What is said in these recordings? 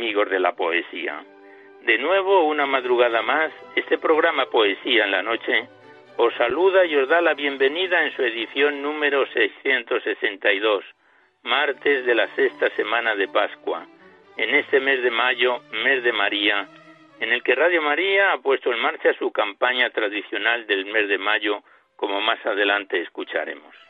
Amigos de la poesía. De nuevo, una madrugada más, este programa Poesía en la Noche os saluda y os da la bienvenida en su edición número 662, martes de la sexta semana de Pascua, en este mes de mayo, mes de María, en el que Radio María ha puesto en marcha su campaña tradicional del mes de mayo, como más adelante escucharemos.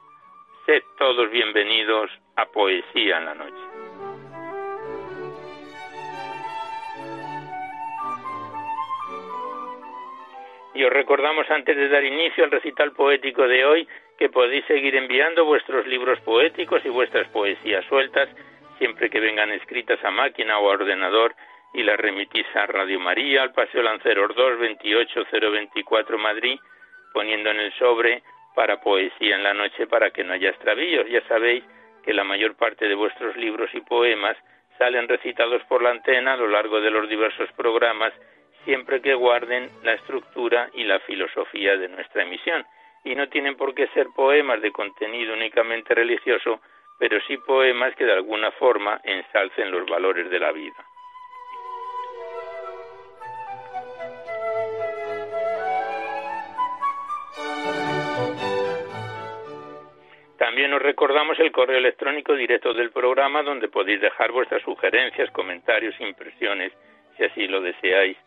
Sed todos bienvenidos a Poesía en la Noche. Y os recordamos antes de dar inicio al recital poético de hoy que podéis seguir enviando vuestros libros poéticos y vuestras poesías sueltas siempre que vengan escritas a máquina o a ordenador y las remitís a Radio María, al Paseo Lanceros 2, 28024 Madrid, poniendo en el sobre para poesía en la noche para que no haya extravíos. Ya sabéis que la mayor parte de vuestros libros y poemas salen recitados por la antena a lo largo de los diversos programas, siempre que guarden la estructura y la filosofía de nuestra emisión. Y no tienen por qué ser poemas de contenido únicamente religioso, pero sí poemas que de alguna forma ensalcen los valores de la vida. También os recordamos el correo electrónico directo del programa donde podéis dejar vuestras sugerencias, comentarios, impresiones, si así lo deseáis.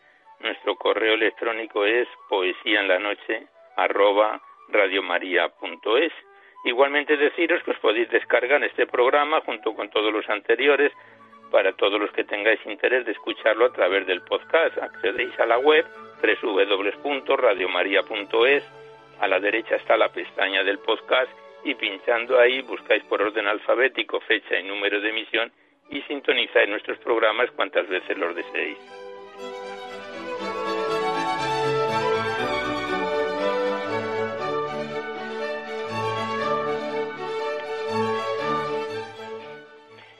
Nuestro correo electrónico es poesía en la noche radiomaria.es. Igualmente deciros que os podéis descargar este programa junto con todos los anteriores para todos los que tengáis interés de escucharlo a través del podcast. Accedéis a la web www.radiomaria.es. A la derecha está la pestaña del podcast y pinchando ahí buscáis por orden alfabético fecha y número de emisión y sintonizáis nuestros programas cuantas veces los deseéis.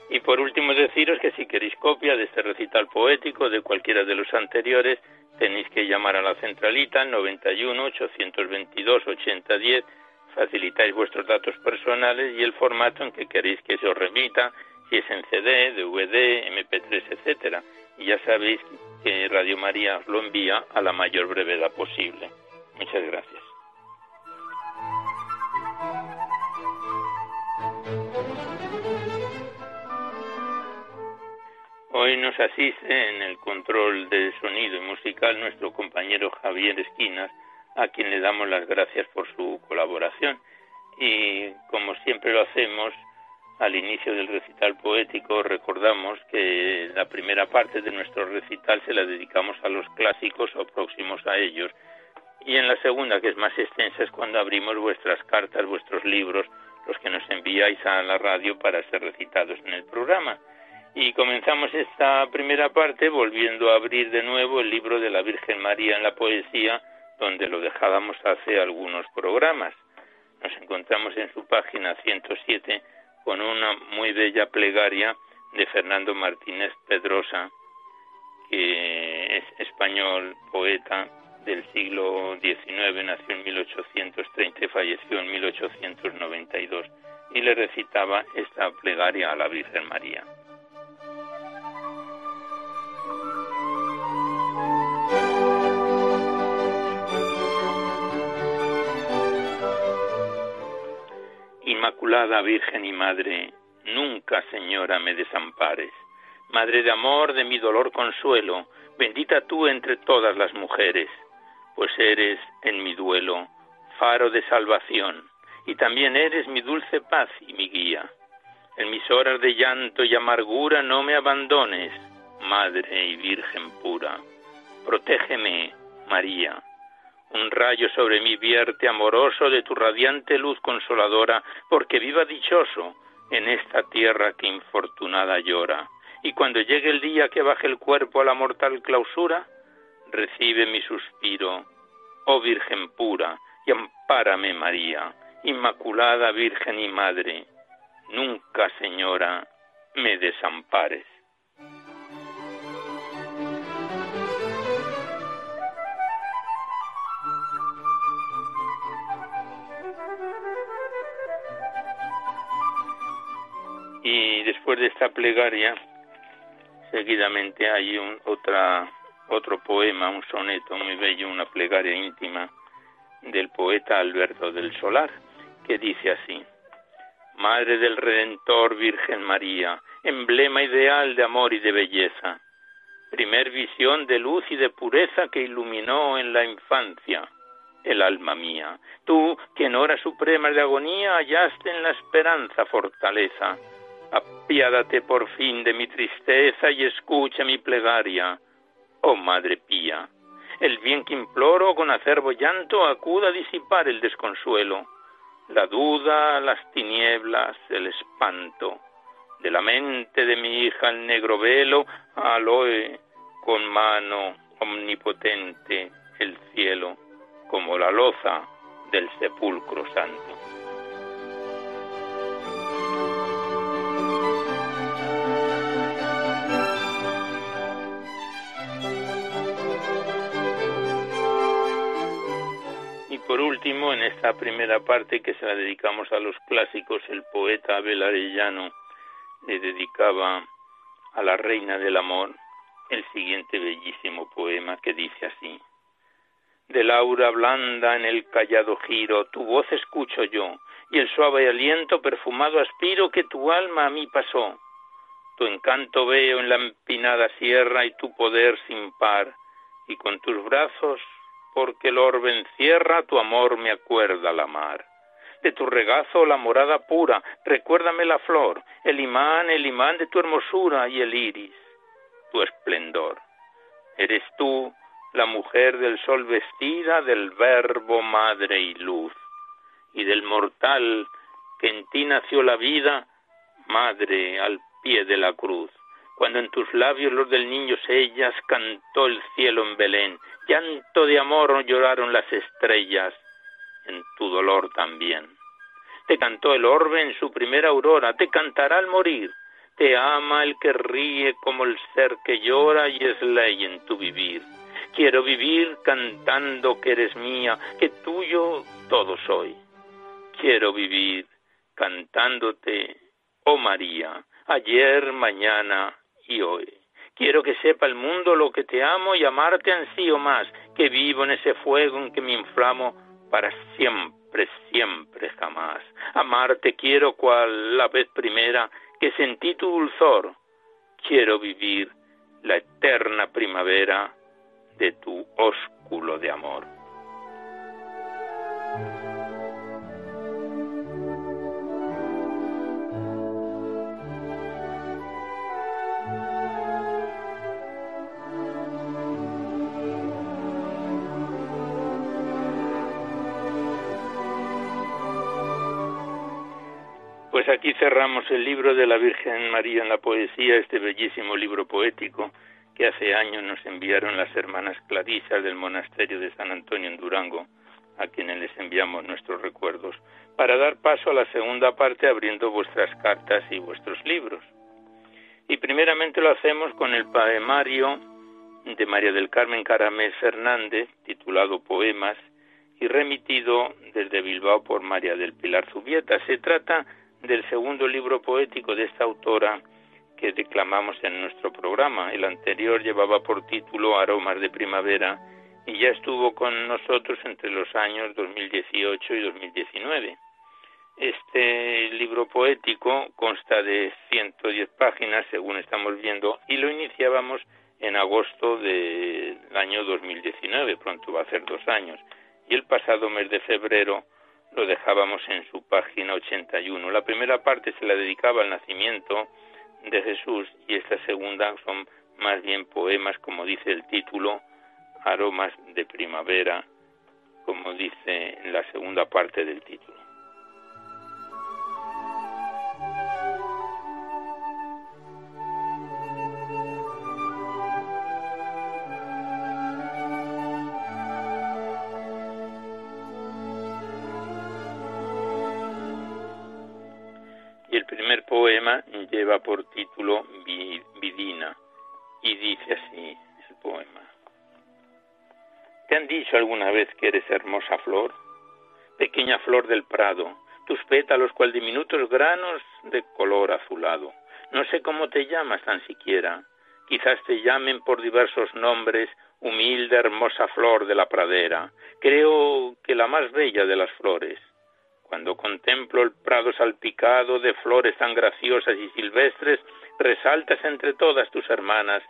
Y por último deciros que si queréis copia de este recital poético de cualquiera de los anteriores, tenéis que llamar a la centralita 91 822 8010 facilitáis vuestros datos personales y el formato en que queréis que se os remita, si es en CD, DVD, MP3, etcétera. Y ya sabéis que Radio María os lo envía a la mayor brevedad posible. Muchas gracias. Hoy nos asiste en el control del sonido y musical nuestro compañero Javier Esquinas, a quien le damos las gracias por su colaboración. Y como siempre lo hacemos, al inicio del recital poético recordamos que la primera parte de nuestro recital se la dedicamos a los clásicos o próximos a ellos. Y en la segunda, que es más extensa, es cuando abrimos vuestras cartas, vuestros libros, los que nos enviáis a la radio para ser recitados en el programa. Y comenzamos esta primera parte volviendo a abrir de nuevo el libro de la Virgen María en la poesía, donde lo dejábamos hace algunos programas. nos encontramos en su página 107 con una muy bella plegaria de Fernando Martínez Pedrosa, que es español, poeta del siglo XIX, nació en 1830 y falleció en 1892, y le recitaba esta plegaria a la Virgen María. Inmaculada Virgen y Madre, nunca, Señora, me desampares. Madre de amor, de mi dolor consuelo, bendita tú entre todas las mujeres, pues eres en mi duelo faro de salvación, y también eres mi dulce paz y mi guía. En mis horas de llanto y amargura no me abandones, Madre y Virgen pura. Protégeme, María. Un rayo sobre mí vierte amoroso de tu radiante luz consoladora, porque viva dichoso en esta tierra que infortunada llora. Y cuando llegue el día que baje el cuerpo a la mortal clausura, recibe mi suspiro, oh Virgen pura, y ampárame María, Inmaculada Virgen y Madre, nunca, Señora, me desampares. Y después de esta plegaria, seguidamente hay un, otra, otro poema, un soneto muy bello, una plegaria íntima del poeta Alberto del Solar, que dice así, Madre del Redentor Virgen María, emblema ideal de amor y de belleza, primer visión de luz y de pureza que iluminó en la infancia el alma mía. Tú, que en horas supremas de agonía hallaste en la esperanza fortaleza, apiádate por fin de mi tristeza y escucha mi plegaria, oh Madre pía. El bien que imploro con acervo llanto acuda a disipar el desconsuelo, la duda, las tinieblas, el espanto. De la mente de mi hija el negro velo, aloe con mano omnipotente el cielo, como la loza del sepulcro santo. Por último, en esta primera parte que se la dedicamos a los clásicos, el poeta Abel Arellano le dedicaba a la reina del amor el siguiente bellísimo poema que dice así. De Laura blanda en el callado giro, tu voz escucho yo, y el suave aliento perfumado aspiro que tu alma a mí pasó. Tu encanto veo en la empinada sierra y tu poder sin par, y con tus brazos porque el orbe encierra, tu amor me acuerda la mar. De tu regazo la morada pura, recuérdame la flor, el imán, el imán de tu hermosura y el iris, tu esplendor. Eres tú, la mujer del sol vestida, del verbo madre y luz, y del mortal que en ti nació la vida, madre al pie de la cruz cuando en tus labios los del niño sellas, cantó el cielo en Belén, llanto de amor lloraron las estrellas, en tu dolor también. Te cantó el orbe en su primera aurora, te cantará al morir, te ama el que ríe como el ser que llora y es ley en tu vivir. Quiero vivir cantando que eres mía, que tuyo todo soy. Quiero vivir cantándote, oh María, ayer, mañana y hoy. Quiero que sepa el mundo lo que te amo y amarte ansío más, que vivo en ese fuego en que me inflamo para siempre, siempre, jamás. Amarte quiero cual la vez primera que sentí tu dulzor. Quiero vivir la eterna primavera de tu ósculo de amor. Pues aquí cerramos el libro de la Virgen María en la poesía, este bellísimo libro poético que hace años nos enviaron las hermanas clarisas del monasterio de San Antonio en Durango a quienes les enviamos nuestros recuerdos, para dar paso a la segunda parte abriendo vuestras cartas y vuestros libros. Y primeramente lo hacemos con el poemario de María del Carmen Caramés Fernández, titulado Poemas, y remitido desde Bilbao por María del Pilar Zubieta. Se trata del segundo libro poético de esta autora que declamamos en nuestro programa. El anterior llevaba por título Aromas de Primavera y ya estuvo con nosotros entre los años 2018 y 2019. Este libro poético consta de 110 páginas, según estamos viendo, y lo iniciábamos en agosto del año 2019, pronto va a ser dos años, y el pasado mes de febrero lo dejábamos en su página 81. La primera parte se la dedicaba al nacimiento de Jesús y esta segunda son más bien poemas, como dice el título, aromas de primavera, como dice la segunda parte del título. Poema lleva por título Vidina y dice así el poema. ¿Te han dicho alguna vez que eres hermosa flor? Pequeña flor del prado, tus pétalos cual diminutos granos de color azulado. No sé cómo te llamas tan siquiera. Quizás te llamen por diversos nombres, humilde, hermosa flor de la pradera. Creo que la más bella de las flores. Cuando contemplo el prado salpicado de flores tan graciosas y silvestres, resaltas entre todas tus hermanas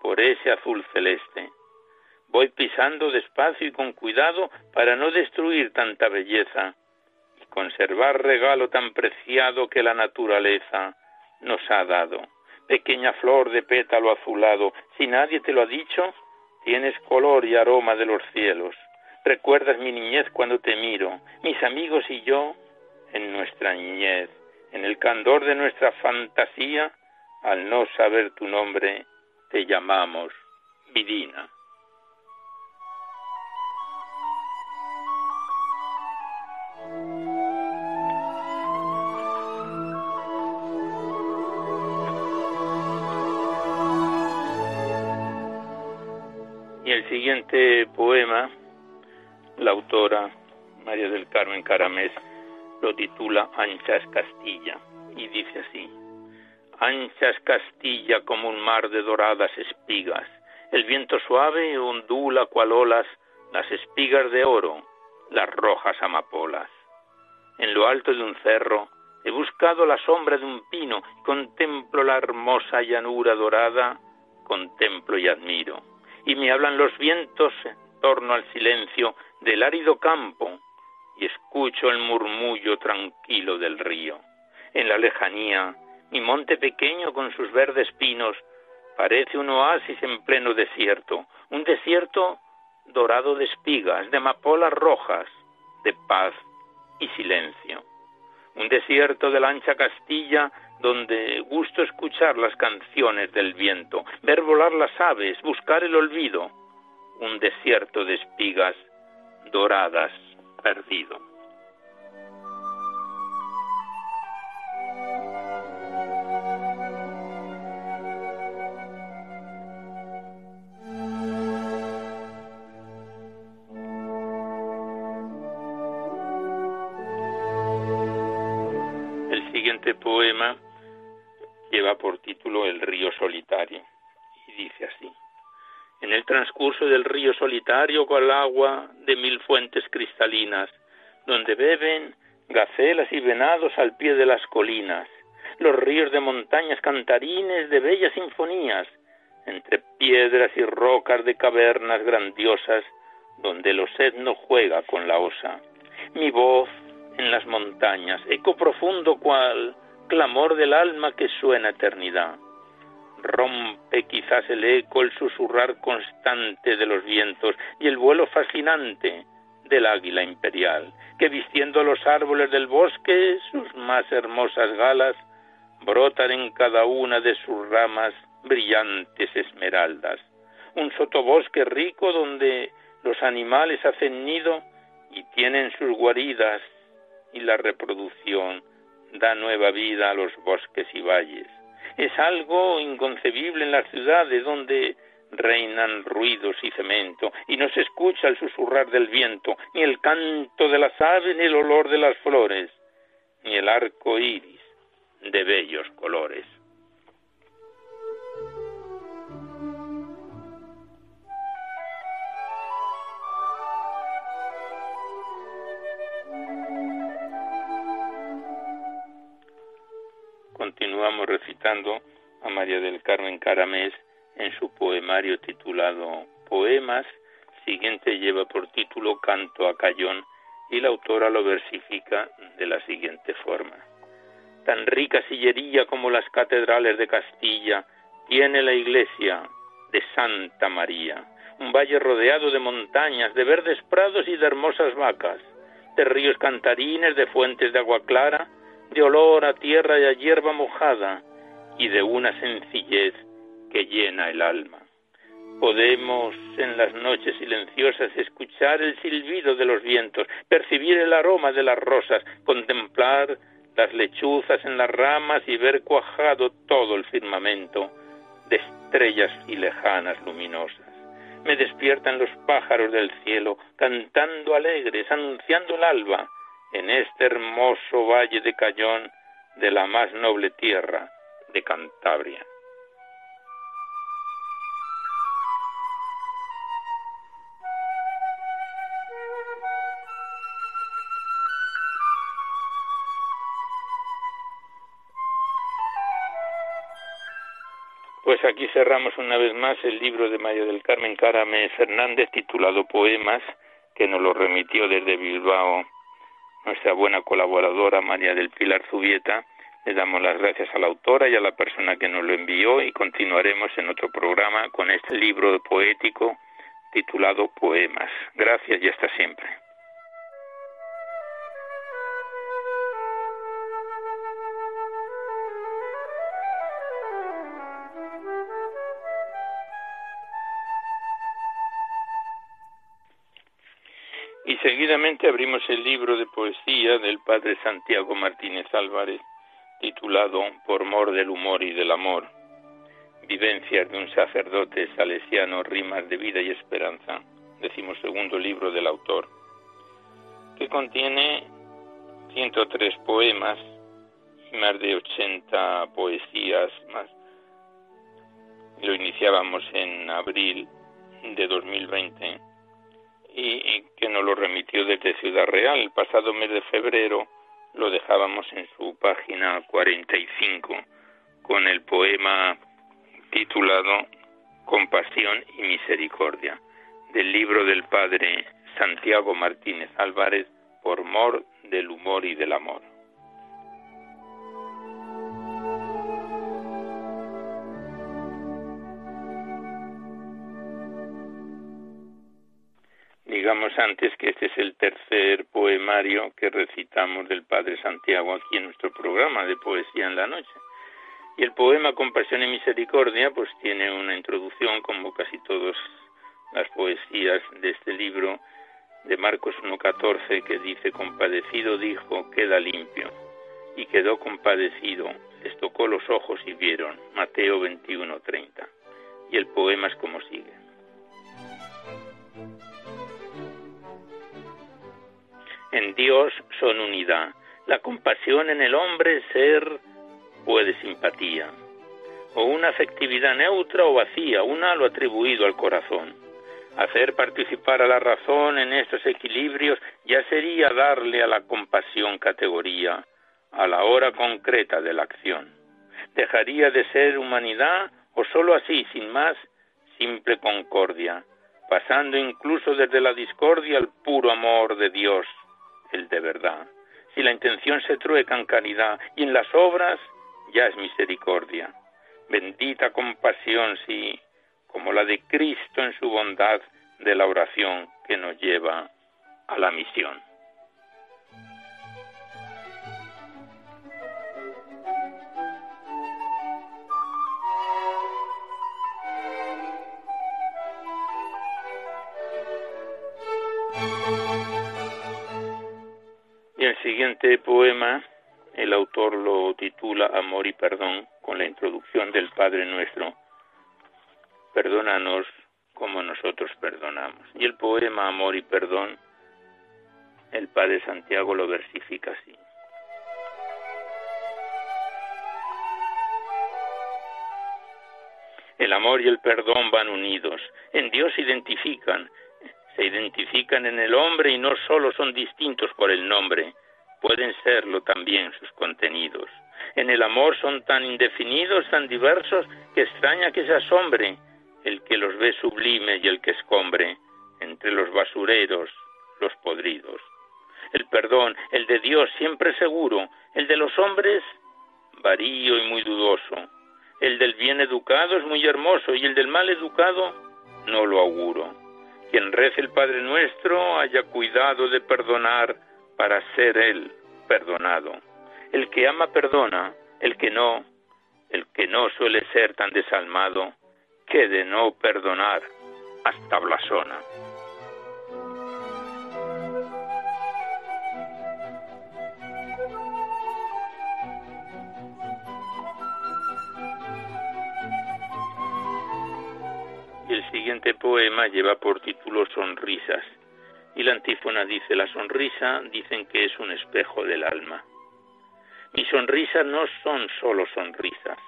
por ese azul celeste. Voy pisando despacio y con cuidado para no destruir tanta belleza y conservar regalo tan preciado que la naturaleza nos ha dado. Pequeña flor de pétalo azulado, si nadie te lo ha dicho, tienes color y aroma de los cielos. Recuerdas mi niñez cuando te miro, mis amigos y yo en nuestra niñez, en el candor de nuestra fantasía, al no saber tu nombre, te llamamos Vidina. Y el siguiente poema la autora María del Carmen Caramés lo titula Anchas Castilla y dice así, Anchas Castilla como un mar de doradas espigas, el viento suave ondula cual olas las espigas de oro, las rojas amapolas. En lo alto de un cerro he buscado la sombra de un pino, contemplo la hermosa llanura dorada, contemplo y admiro. Y me hablan los vientos en torno al silencio del árido campo y escucho el murmullo tranquilo del río. En la lejanía, mi monte pequeño con sus verdes pinos parece un oasis en pleno desierto, un desierto dorado de espigas, de amapolas rojas, de paz y silencio. Un desierto de la ancha Castilla donde gusto escuchar las canciones del viento, ver volar las aves, buscar el olvido. Un desierto de espigas doradas perdido. El siguiente poema lleva por título El río solitario y dice así en el transcurso del río solitario el agua de mil fuentes cristalinas, donde beben gacelas y venados al pie de las colinas, los ríos de montañas cantarines de bellas sinfonías, entre piedras y rocas de cavernas grandiosas, donde el no juega con la osa. Mi voz en las montañas, eco profundo cual clamor del alma que suena eternidad rompe quizás el eco, el susurrar constante de los vientos y el vuelo fascinante del águila imperial, que vistiendo los árboles del bosque sus más hermosas galas, brotan en cada una de sus ramas brillantes esmeraldas. Un sotobosque rico donde los animales hacen nido y tienen sus guaridas y la reproducción da nueva vida a los bosques y valles. Es algo inconcebible en las ciudades donde reinan ruidos y cemento, y no se escucha el susurrar del viento, ni el canto de las aves, ni el olor de las flores, ni el arco iris de bellos colores. A María del Carmen Caramés en su poemario titulado Poemas, siguiente lleva por título Canto a Cayón y la autora lo versifica de la siguiente forma. Tan rica sillería como las catedrales de Castilla tiene la iglesia de Santa María, un valle rodeado de montañas, de verdes prados y de hermosas vacas, de ríos cantarines, de fuentes de agua clara, de olor a tierra y a hierba mojada, y de una sencillez que llena el alma. Podemos en las noches silenciosas escuchar el silbido de los vientos, percibir el aroma de las rosas, contemplar las lechuzas en las ramas y ver cuajado todo el firmamento de estrellas y lejanas luminosas. Me despiertan los pájaros del cielo, cantando alegres, anunciando el alba, en este hermoso valle de Cayón de la más noble tierra de Cantabria. Pues aquí cerramos una vez más el libro de María del Carmen Carame Fernández titulado Poemas, que nos lo remitió desde Bilbao nuestra buena colaboradora María del Pilar Zubieta. Le damos las gracias a la autora y a la persona que nos lo envió y continuaremos en otro programa con este libro poético titulado Poemas. Gracias y hasta siempre. Y seguidamente abrimos el libro de poesía del padre Santiago Martínez Álvarez, titulado Por mor del humor y del amor. Vivencias de un sacerdote salesiano, rimas de vida y esperanza, segundo libro del autor, que contiene 103 poemas más de 80 poesías más. Lo iniciábamos en abril de 2020 y, que nos lo remitió desde Ciudad Real. El pasado mes de febrero lo dejábamos en su página 45 con el poema titulado Compasión y Misericordia del libro del padre Santiago Martínez Álvarez por mor del humor y del amor. Digamos antes que este es el tercer poemario que recitamos del Padre Santiago aquí en nuestro programa de Poesía en la Noche. Y el poema Compasión y Misericordia pues tiene una introducción como casi todas las poesías de este libro de Marcos 1.14 que dice compadecido dijo queda limpio y quedó compadecido les tocó los ojos y vieron Mateo 21.30 y el poema es como sigue en Dios son unidad. La compasión en el hombre ser puede simpatía, o una afectividad neutra o vacía, una lo atribuido al corazón. Hacer participar a la razón en estos equilibrios ya sería darle a la compasión categoría, a la hora concreta de la acción. Dejaría de ser humanidad o sólo así, sin más, simple concordia, pasando incluso desde la discordia al puro amor de Dios, el de verdad. Si la intención se trueca en caridad y en las obras, ya es misericordia. Bendita compasión, sí, como la de Cristo en su bondad de la oración que nos lleva a la misión. Siguiente poema, el autor lo titula Amor y Perdón, con la introducción del Padre Nuestro. Perdónanos como nosotros perdonamos. Y el poema Amor y Perdón, el Padre Santiago lo versifica así. El amor y el perdón van unidos, en Dios identifican, se identifican en el hombre y no solo son distintos por el nombre, pueden serlo también sus contenidos. En el amor son tan indefinidos, tan diversos, que extraña que se asombre el que los ve sublime y el que escombre, entre los basureros, los podridos. El perdón, el de Dios siempre seguro, el de los hombres varío y muy dudoso. El del bien educado es muy hermoso y el del mal educado no lo auguro. Quien rece el Padre Nuestro haya cuidado de perdonar para ser él perdonado. El que ama perdona, el que no, el que no suele ser tan desalmado, que de no perdonar hasta blasona. Siguiente poema lleva por título Sonrisas y la antífona dice, la sonrisa dicen que es un espejo del alma. Mis sonrisas no son solo sonrisas,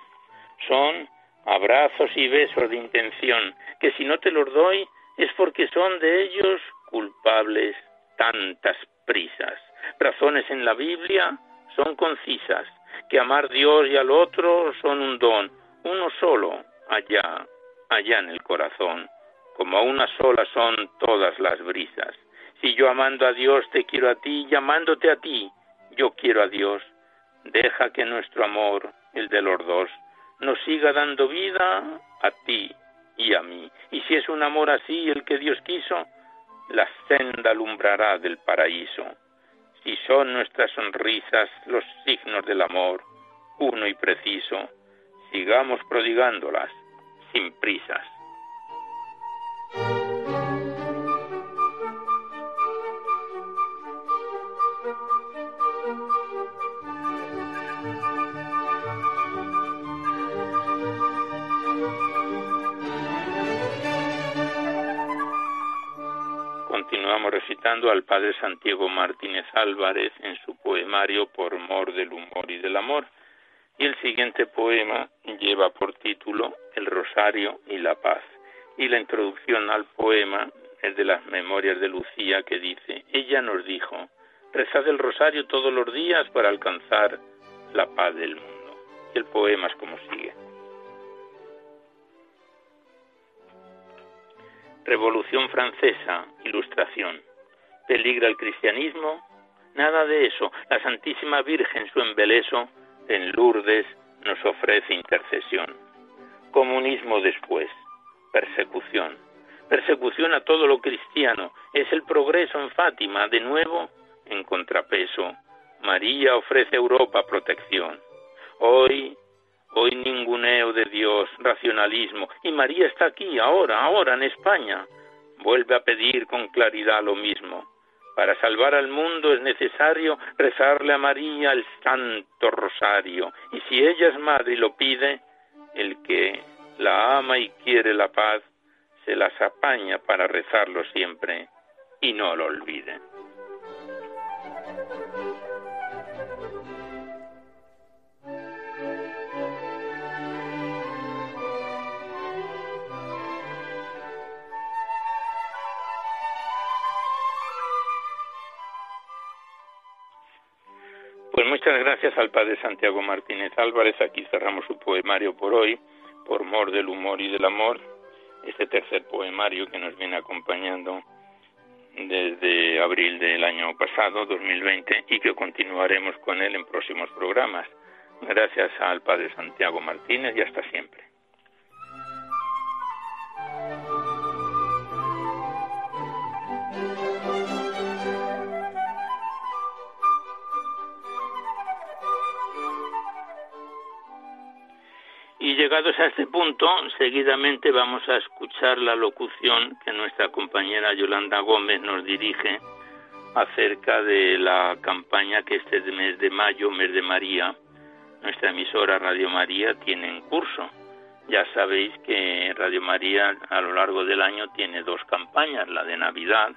son abrazos y besos de intención, que si no te los doy es porque son de ellos culpables tantas prisas. Razones en la Biblia son concisas, que amar Dios y al otro son un don, uno solo, allá, allá en el corazón, como a una sola son todas las brisas. Si yo amando a Dios te quiero a ti y amándote a ti, yo quiero a Dios, deja que nuestro amor, el de los dos, nos siga dando vida a ti y a mí. Y si es un amor así el que Dios quiso, la senda alumbrará del paraíso. Si son nuestras sonrisas los signos del amor, uno y preciso, sigamos prodigándolas sin prisas. continuamos recitando al padre Santiago Martínez Álvarez en su poemario Por mor del humor y del amor. Y el siguiente poema lleva por título El Rosario y la Paz. Y la introducción al poema es de las Memorias de Lucía que dice, ella nos dijo, rezad el rosario todos los días para alcanzar la paz del mundo. Y el poema es como sigue. Revolución Francesa, Ilustración. ¿Peligra el cristianismo? Nada de eso. La Santísima Virgen, su embeleso, en Lourdes nos ofrece intercesión. Comunismo después. Persecución. Persecución a todo lo cristiano. Es el progreso en Fátima, de nuevo, en contrapeso. María ofrece a Europa protección. Hoy Hoy ninguneo de Dios, racionalismo, y María está aquí, ahora, ahora, en España. Vuelve a pedir con claridad lo mismo. Para salvar al mundo es necesario rezarle a María el Santo Rosario, y si ella es madre y lo pide, el que la ama y quiere la paz, se las apaña para rezarlo siempre, y no lo olvide. Muchas gracias al padre Santiago Martínez Álvarez. Aquí cerramos su poemario por hoy, por mor del humor y del amor. Este tercer poemario que nos viene acompañando desde abril del año pasado, 2020, y que continuaremos con él en próximos programas. Gracias al padre Santiago Martínez y hasta siempre. Llegados a este punto, seguidamente vamos a escuchar la locución que nuestra compañera Yolanda Gómez nos dirige acerca de la campaña que este mes de mayo, mes de María, nuestra emisora Radio María tiene en curso. Ya sabéis que Radio María a lo largo del año tiene dos campañas, la de Navidad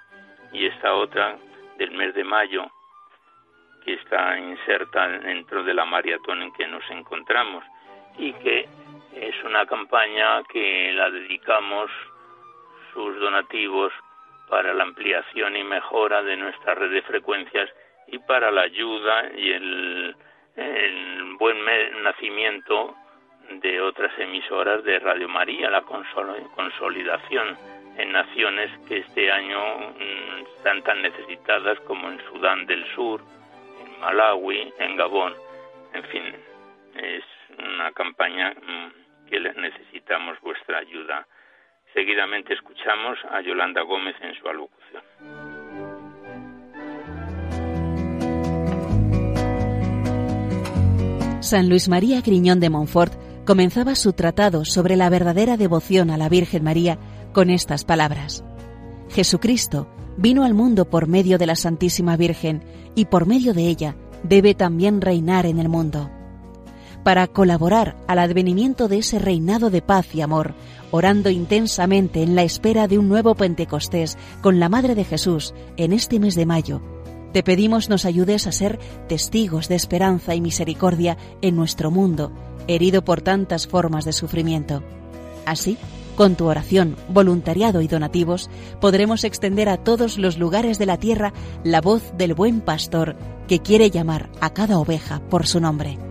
y esta otra del mes de mayo, que está inserta dentro de la maratón en que nos encontramos y que es una campaña que la dedicamos sus donativos para la ampliación y mejora de nuestra red de frecuencias y para la ayuda y el, buen nacimiento de otras emisoras de Radio María, la consolidación en naciones que este año mm, están tan necesitadas como en Sudán del Sur, en Malawi, en Gabón. En fin, es una campaña mm, que necesitamos vuestra ayuda. Seguidamente escuchamos a Yolanda Gómez en su alocución. San Luis María Griñón de Montfort comenzaba su tratado sobre la verdadera devoción a la Virgen María con estas palabras. Jesucristo vino al mundo por medio de la Santísima Virgen y por medio de ella debe también reinar en el mundo. Para colaborar al advenimiento de ese reinado de paz y amor, orando intensamente en la espera de un nuevo Pentecostés con la Madre de Jesús en este mes de mayo, te pedimos nos ayudes a ser testigos de esperanza y misericordia en nuestro mundo, herido por tantas formas de sufrimiento. Así, con tu oración, voluntariado y donativos, podremos extender a todos los lugares de la tierra la voz del buen pastor que quiere llamar a cada oveja por su nombre.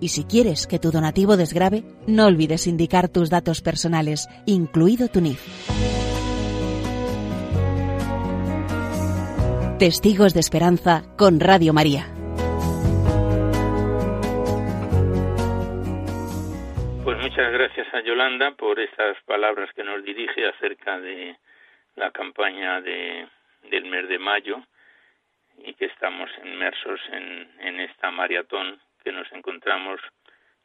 Y si quieres que tu donativo desgrabe, no olvides indicar tus datos personales, incluido tu NIF. Testigos de Esperanza con Radio María. Muchas gracias a Yolanda por estas palabras que nos dirige acerca de la campaña de, del mes de mayo y que estamos inmersos en esta maratón que nos encontramos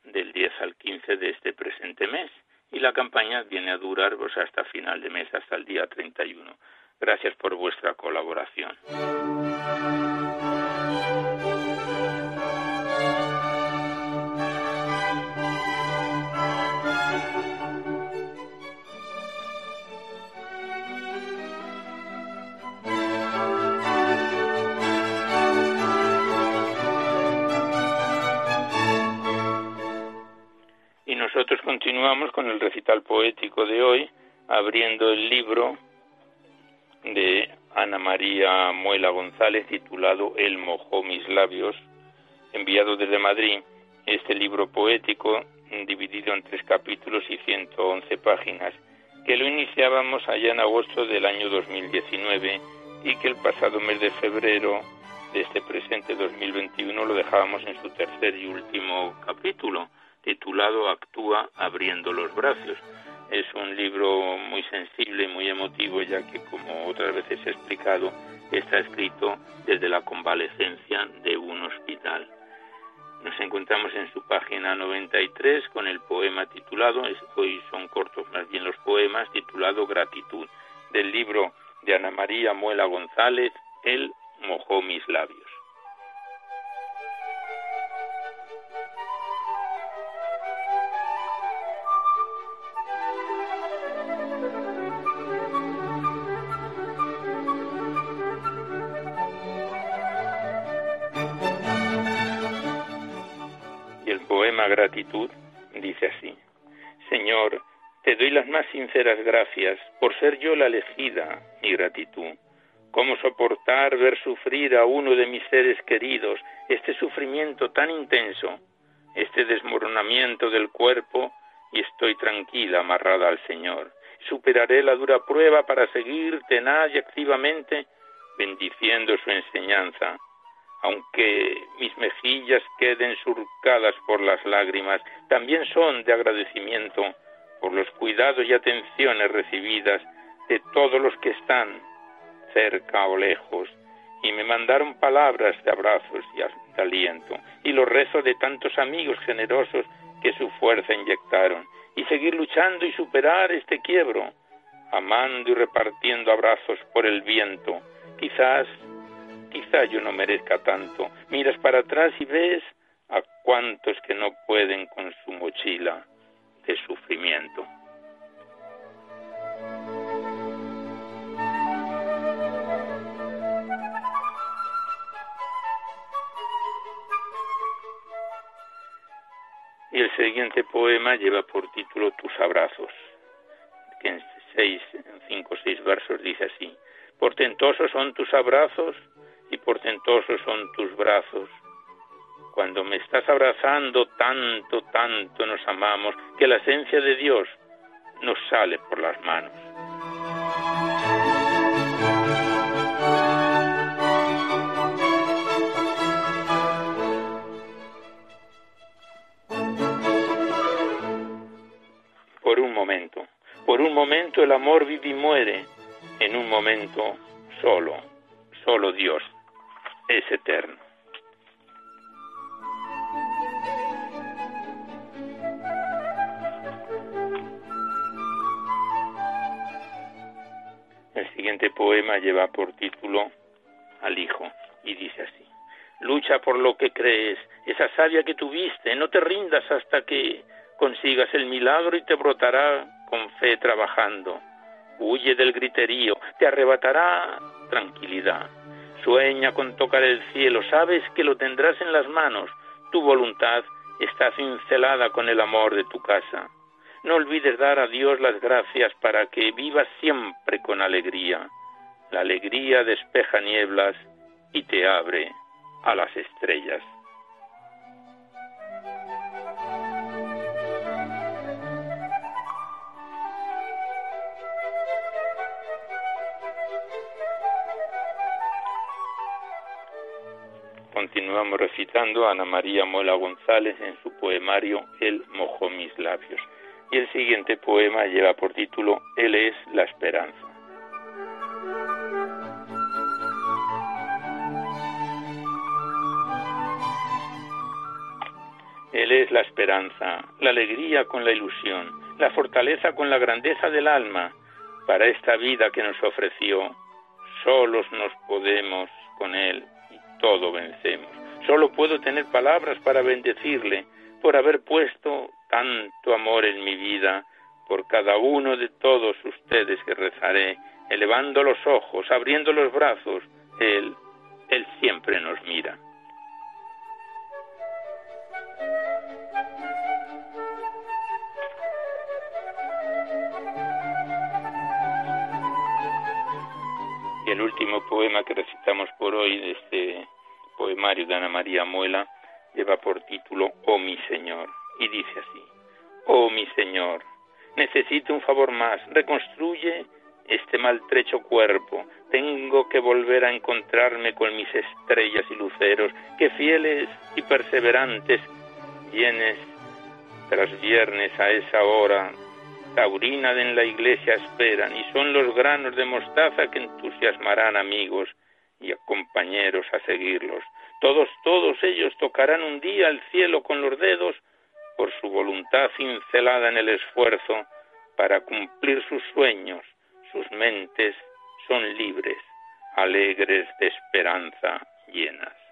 del 10 al 15 de este presente mes. Y la campaña viene a durar pues, hasta final de mes, hasta el día 31. Gracias por vuestra colaboración. Nosotros continuamos con el recital poético de hoy, abriendo el libro de Ana María Muela González titulado El mojó mis labios, enviado desde Madrid. Este libro poético, dividido en tres capítulos y 111 páginas, que lo iniciábamos allá en agosto del año 2019 y que el pasado mes de febrero de este presente 2021 lo dejábamos en su tercer y último capítulo titulado Actúa abriendo los brazos. Es un libro muy sensible y muy emotivo, ya que, como otras veces he explicado, está escrito desde la convalecencia de un hospital. Nos encontramos en su página 93 con el poema titulado, hoy son cortos más bien los poemas, titulado Gratitud, del libro de Ana María Muela González, Él mojó mis labios. Gratitud dice así, Señor, te doy las más sinceras gracias por ser yo la elegida, mi gratitud. ¿Cómo soportar ver sufrir a uno de mis seres queridos este sufrimiento tan intenso, este desmoronamiento del cuerpo? Y estoy tranquila, amarrada al Señor. Superaré la dura prueba para seguir tenaz y activamente bendiciendo su enseñanza, aunque mis mejillas queden surcadas por las lágrimas, también son de agradecimiento por los cuidados y atenciones recibidas de todos los que están cerca o lejos, y me mandaron palabras de abrazos y aliento, y los rezos de tantos amigos generosos que su fuerza inyectaron, y seguir luchando y superar este quiebro, amando y repartiendo abrazos por el viento. Quizás, quizás yo no merezca tanto. Miras para atrás y ves a cuantos que no pueden con su mochila de sufrimiento. Y el siguiente poema lleva por título Tus abrazos, que en seis, en cinco o seis versos dice así: Portentosos son tus abrazos y portentosos son tus brazos. Cuando me estás abrazando tanto, tanto nos amamos que la esencia de Dios nos sale por las manos. Por un momento el amor vive y muere, en un momento solo, solo Dios es eterno. El siguiente poema lleva por título Al Hijo y dice así. Lucha por lo que crees, esa savia que tuviste, no te rindas hasta que consigas el milagro y te brotará con fe trabajando. Huye del griterío, te arrebatará tranquilidad. Sueña con tocar el cielo, sabes que lo tendrás en las manos. Tu voluntad está cincelada con el amor de tu casa. No olvides dar a Dios las gracias para que vivas siempre con alegría. La alegría despeja nieblas y te abre a las estrellas. Continuamos recitando a Ana María Mola González en su poemario Él mojó mis labios. Y el siguiente poema lleva por título Él es la esperanza. Él es la esperanza, la alegría con la ilusión, la fortaleza con la grandeza del alma para esta vida que nos ofreció. Solos nos podemos con Él todo vencemos. Solo puedo tener palabras para bendecirle por haber puesto tanto amor en mi vida, por cada uno de todos ustedes que rezaré, elevando los ojos, abriendo los brazos, Él, Él siempre nos mira. Y el último poema que recitamos por hoy de este poemario de Ana María Muela lleva por título Oh mi Señor. Y dice así, Oh mi Señor, necesito un favor más, reconstruye este maltrecho cuerpo, tengo que volver a encontrarme con mis estrellas y luceros, que fieles y perseverantes vienes tras viernes a esa hora. Taurina en la iglesia esperan y son los granos de mostaza que entusiasmarán amigos y compañeros a seguirlos. Todos, todos ellos tocarán un día el cielo con los dedos por su voluntad cincelada en el esfuerzo para cumplir sus sueños. Sus mentes son libres, alegres de esperanza llenas.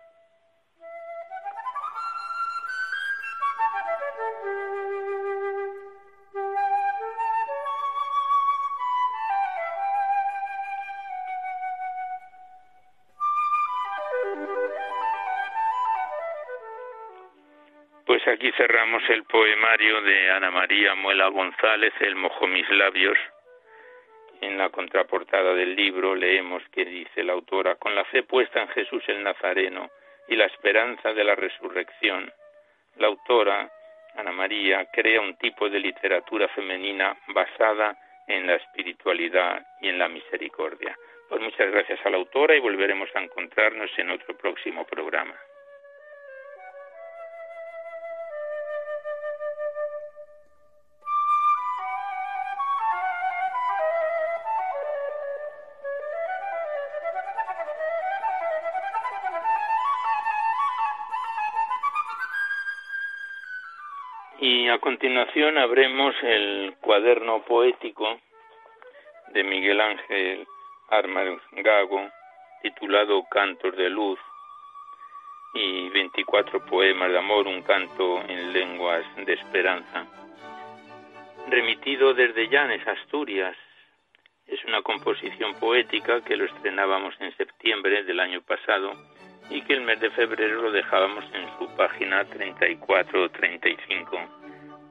Aquí cerramos el poemario de Ana María Muela González, El mojó mis labios. En la contraportada del libro leemos que dice la autora, con la fe puesta en Jesús el Nazareno y la esperanza de la resurrección, la autora, Ana María, crea un tipo de literatura femenina basada en la espiritualidad y en la misericordia. Pues muchas gracias a la autora y volveremos a encontrarnos en otro próximo programa. A continuación abremos el cuaderno poético de Miguel Ángel Armas Gago, titulado Cantos de Luz, y 24 poemas de amor, un canto en lenguas de esperanza. Remitido desde Llanes, Asturias, es una composición poética que lo estrenábamos en septiembre del año pasado y que el mes de febrero lo dejábamos en su página 34 35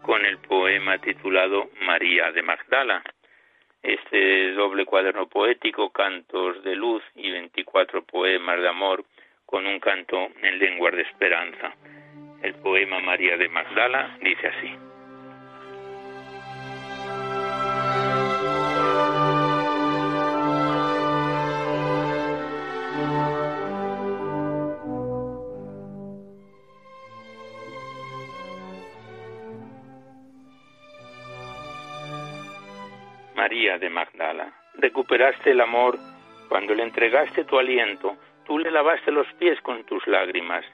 con el poema titulado María de Magdala este doble cuaderno poético, cantos de luz y 24 poemas de amor con un canto en lenguas de esperanza. El poema María de Magdala dice así. De Magdala. Recuperaste el amor cuando le entregaste tu aliento, tú le lavaste los pies con tus lágrimas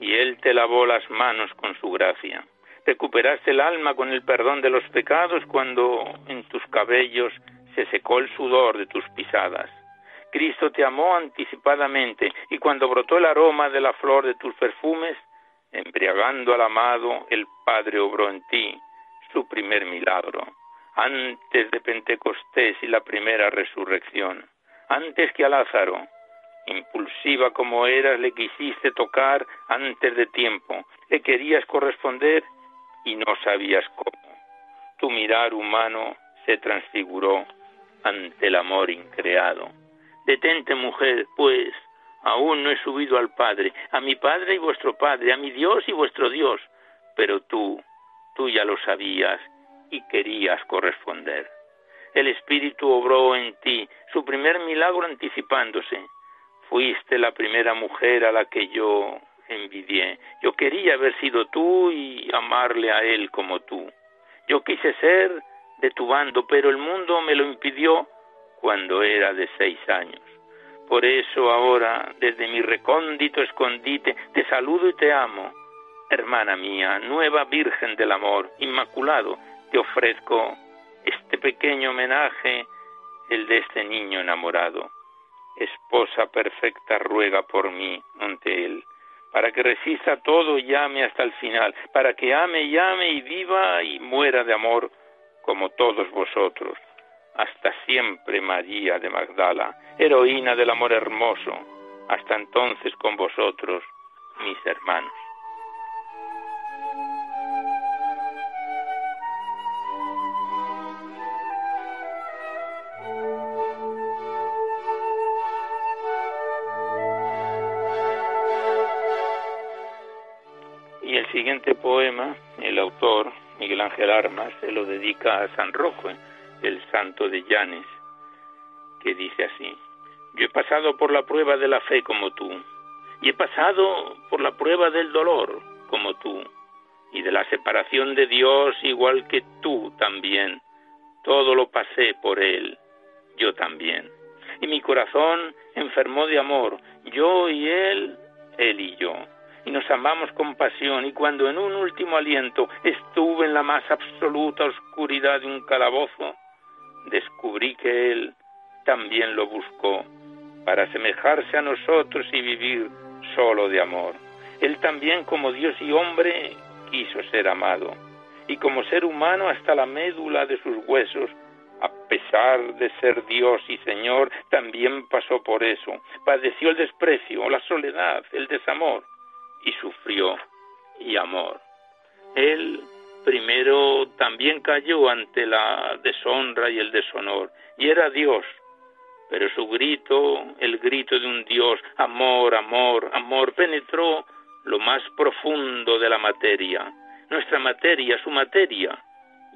y él te lavó las manos con su gracia. Recuperaste el alma con el perdón de los pecados cuando en tus cabellos se secó el sudor de tus pisadas. Cristo te amó anticipadamente y cuando brotó el aroma de la flor de tus perfumes, embriagando al amado, el Padre obró en ti su primer milagro antes de Pentecostés y la primera resurrección, antes que a Lázaro, impulsiva como eras, le quisiste tocar antes de tiempo, le querías corresponder y no sabías cómo. Tu mirar humano se transfiguró ante el amor increado. Detente, mujer, pues aún no he subido al Padre, a mi Padre y vuestro Padre, a mi Dios y vuestro Dios, pero tú, tú ya lo sabías y querías corresponder. El Espíritu obró en ti su primer milagro anticipándose. Fuiste la primera mujer a la que yo envidié. Yo quería haber sido tú y amarle a él como tú. Yo quise ser de tu bando, pero el mundo me lo impidió cuando era de seis años. Por eso ahora, desde mi recóndito escondite, te saludo y te amo. Hermana mía, nueva Virgen del Amor, Inmaculado, te ofrezco este pequeño homenaje, el de este niño enamorado. Esposa perfecta, ruega por mí ante él, para que resista todo y llame hasta el final, para que ame y ame y viva y muera de amor como todos vosotros. Hasta siempre, María de Magdala, heroína del amor hermoso, hasta entonces con vosotros, mis hermanos. Poema, el autor, Miguel Ángel Armas, se lo dedica a San Roque, el santo de Llanes, que dice así, yo he pasado por la prueba de la fe como tú, y he pasado por la prueba del dolor como tú, y de la separación de Dios igual que tú también. Todo lo pasé por Él, yo también. Y mi corazón enfermó de amor, yo y Él, Él y yo y nos amamos con pasión y cuando en un último aliento estuve en la más absoluta oscuridad de un calabozo, descubrí que Él también lo buscó para asemejarse a nosotros y vivir solo de amor. Él también como Dios y hombre quiso ser amado y como ser humano hasta la médula de sus huesos a pesar de ser Dios y Señor, también pasó por eso. Padeció el desprecio, la soledad, el desamor y sufrió y amor. Él primero también cayó ante la deshonra y el deshonor, y era Dios, pero su grito, el grito de un Dios, amor, amor, amor, penetró lo más profundo de la materia, nuestra materia, su materia,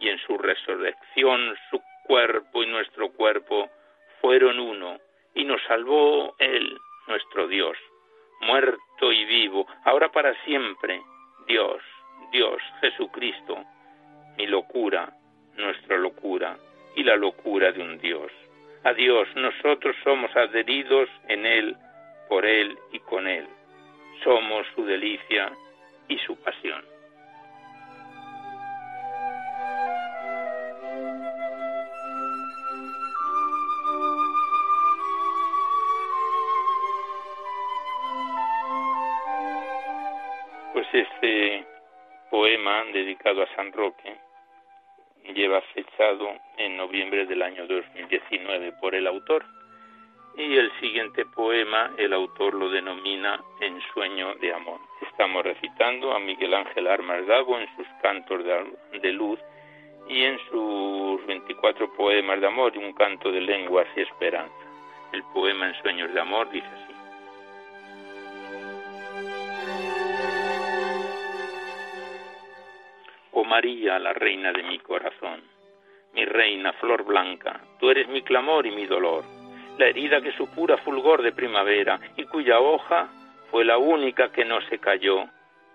y en su resurrección su cuerpo y nuestro cuerpo fueron uno, y nos salvó Él, nuestro Dios, muerto y vivo, ahora para siempre, Dios, Dios, Jesucristo, mi locura, nuestra locura y la locura de un Dios. A Dios, nosotros somos adheridos en Él, por Él y con Él. Somos su delicia y su pasión. Este poema dedicado a San Roque lleva fechado en noviembre del año 2019 por el autor y el siguiente poema el autor lo denomina En sueño de amor. Estamos recitando a Miguel Ángel Armas Dago en sus cantos de luz y en sus 24 poemas de amor y un canto de lenguas y esperanza. El poema En sueños de amor dice así. Oh María, la reina de mi corazón, mi reina, flor blanca, tú eres mi clamor y mi dolor la herida que su pura fulgor de primavera y cuya hoja fue la única que no se cayó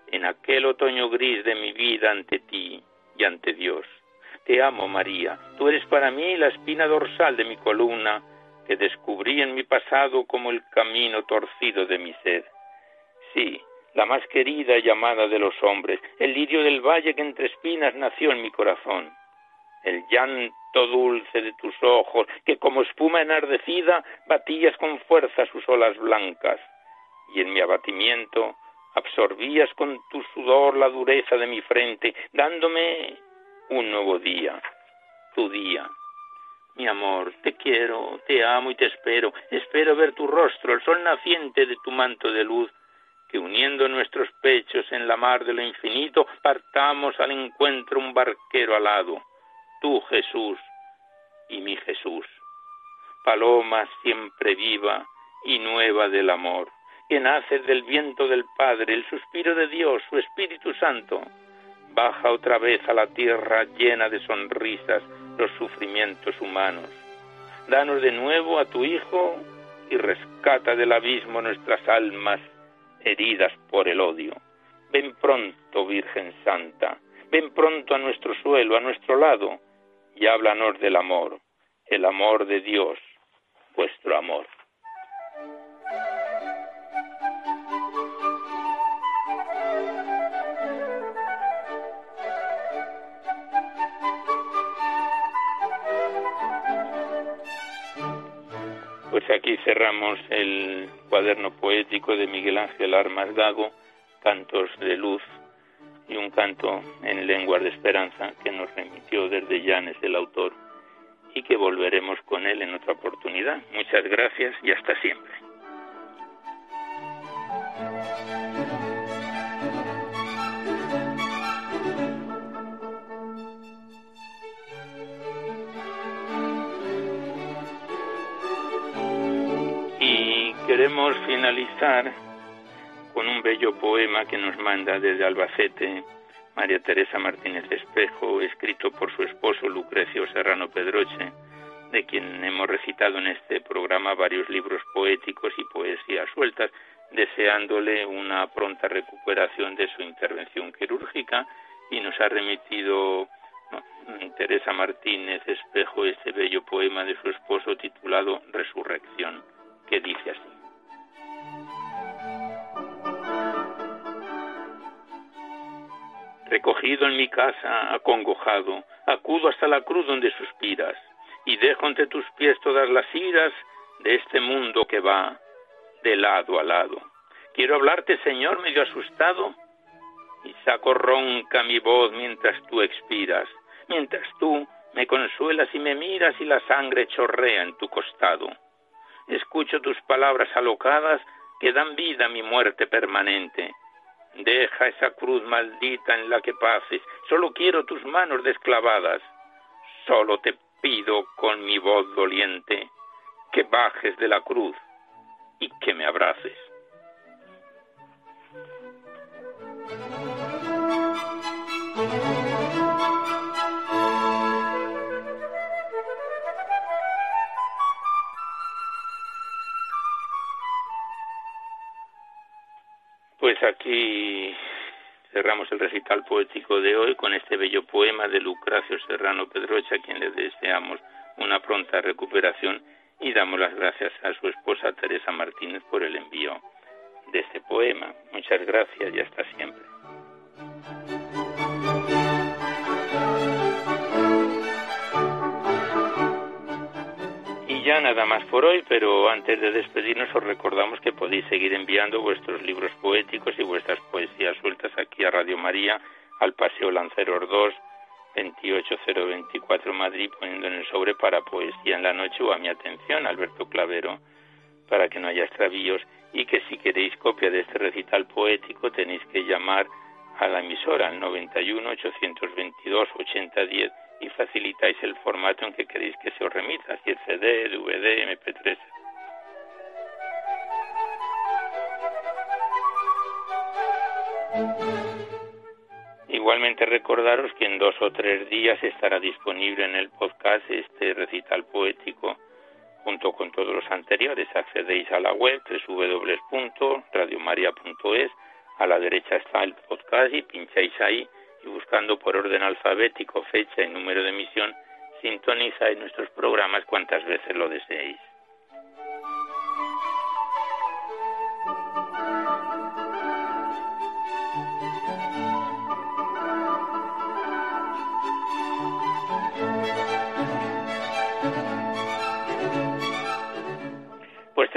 en aquel otoño gris de mi vida ante ti y ante Dios. Te amo, María, tú eres para mí la espina dorsal de mi columna, que descubrí en mi pasado como el camino torcido de mi sed. Sí, la más querida y amada de los hombres, el lirio del valle que entre espinas nació en mi corazón el llanto dulce de tus ojos, que como espuma enardecida batías con fuerza sus olas blancas, y en mi abatimiento absorbías con tu sudor la dureza de mi frente, dándome un nuevo día, tu día. Mi amor, te quiero, te amo y te espero, espero ver tu rostro, el sol naciente de tu manto de luz, que uniendo nuestros pechos en la mar de lo infinito, partamos al encuentro un barquero alado tú Jesús y mi Jesús, paloma siempre viva y nueva del amor, que nace del viento del Padre, el suspiro de Dios, su Espíritu Santo, baja otra vez a la tierra llena de sonrisas los sufrimientos humanos. Danos de nuevo a tu Hijo y rescata del abismo nuestras almas heridas por el odio. Ven pronto, Virgen Santa, ven pronto a nuestro suelo, a nuestro lado, y háblanos del amor, el amor de Dios, vuestro amor. Aquí cerramos el cuaderno poético de Miguel Ángel Armas Dago, Cantos de Luz, y un canto en lenguas de esperanza que nos remitió desde Llanes el autor y que volveremos con él en otra oportunidad. Muchas gracias y hasta siempre. Queremos finalizar con un bello poema que nos manda desde Albacete María Teresa Martínez Espejo, escrito por su esposo Lucrecio Serrano Pedroche, de quien hemos recitado en este programa varios libros poéticos y poesías sueltas, deseándole una pronta recuperación de su intervención quirúrgica y nos ha remitido Teresa Martínez Espejo este bello poema de su esposo titulado Resurrección, que dice así. Recogido en mi casa, acongojado, acudo hasta la cruz donde suspiras, y dejo ante tus pies todas las iras de este mundo que va de lado a lado. Quiero hablarte, Señor, medio asustado, y saco ronca mi voz mientras tú expiras, mientras tú me consuelas y me miras y la sangre chorrea en tu costado. Escucho tus palabras alocadas que dan vida a mi muerte permanente Deja esa cruz maldita en la que pases. Solo quiero tus manos desclavadas. Solo te pido con mi voz doliente que bajes de la cruz y que me abraces. Pues aquí cerramos el recital poético de hoy con este bello poema de Lucracio Serrano Pedrocha, a quien le deseamos una pronta recuperación y damos las gracias a su esposa Teresa Martínez por el envío de este poema. Muchas gracias y hasta siempre. Ya nada más por hoy, pero antes de despedirnos os recordamos que podéis seguir enviando vuestros libros poéticos y vuestras poesías sueltas aquí a Radio María, al Paseo Lanceros 2, 28024 Madrid, poniendo en el sobre para poesía en la noche o a mi atención, Alberto Clavero, para que no haya extravíos. Y que si queréis copia de este recital poético tenéis que llamar a la emisora al 91 822 8010 y facilitáis el formato en que queréis que se os remita, si es CD, DVD, MP3. Igualmente recordaros que en dos o tres días estará disponible en el podcast este recital poético junto con todos los anteriores. Accedéis a la web www.radiomaria.es, a la derecha está el podcast y pincháis ahí buscando por orden alfabético fecha y número de emisión, sintonizáis nuestros programas cuantas veces lo deseéis.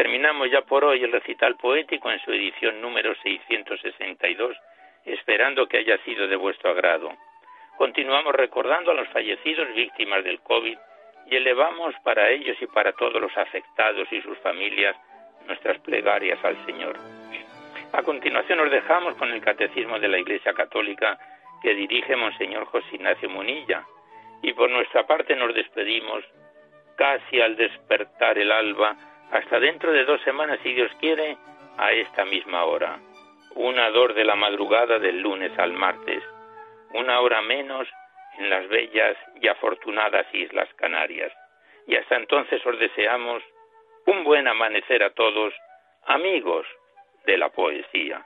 terminamos ya por hoy el recital poético en su edición número 662, esperando que haya sido de vuestro agrado. Continuamos recordando a los fallecidos víctimas del COVID y elevamos para ellos y para todos los afectados y sus familias nuestras plegarias al Señor. A continuación nos dejamos con el Catecismo de la Iglesia Católica que dirige Monseñor José Ignacio Munilla y por nuestra parte nos despedimos casi al despertar el alba hasta dentro de dos semanas, si Dios quiere, a esta misma hora. Una dor de la madrugada del lunes al martes. Una hora menos en las bellas y afortunadas Islas Canarias. Y hasta entonces os deseamos un buen amanecer a todos, amigos de la poesía.